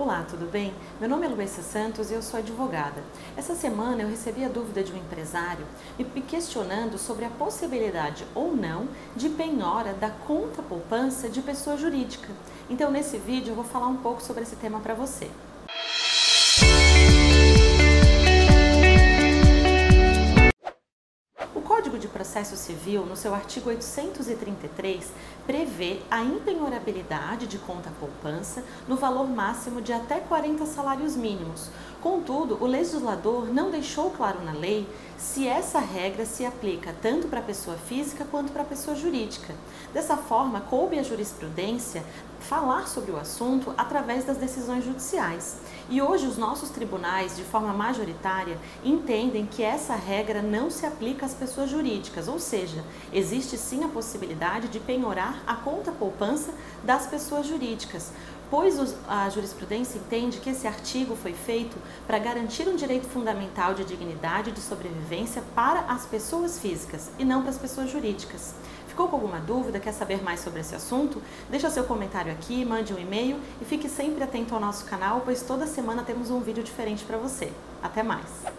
Olá, tudo bem? Meu nome é Luísa Santos e eu sou advogada. Essa semana eu recebi a dúvida de um empresário me questionando sobre a possibilidade ou não de penhora da conta poupança de pessoa jurídica. Então, nesse vídeo eu vou falar um pouco sobre esse tema para você. De Processo Civil, no seu artigo 833, prevê a impenhorabilidade de conta poupança no valor máximo de até 40 salários mínimos. Contudo, o legislador não deixou claro na lei se essa regra se aplica tanto para a pessoa física quanto para a pessoa jurídica. Dessa forma, coube à jurisprudência falar sobre o assunto através das decisões judiciais. E hoje os nossos tribunais, de forma majoritária, entendem que essa regra não se aplica às pessoas ou seja, existe sim a possibilidade de penhorar a conta poupança das pessoas jurídicas, pois a jurisprudência entende que esse artigo foi feito para garantir um direito fundamental de dignidade e de sobrevivência para as pessoas físicas e não para as pessoas jurídicas. Ficou com alguma dúvida? Quer saber mais sobre esse assunto? Deixa seu comentário aqui, mande um e-mail e fique sempre atento ao nosso canal, pois toda semana temos um vídeo diferente para você. Até mais!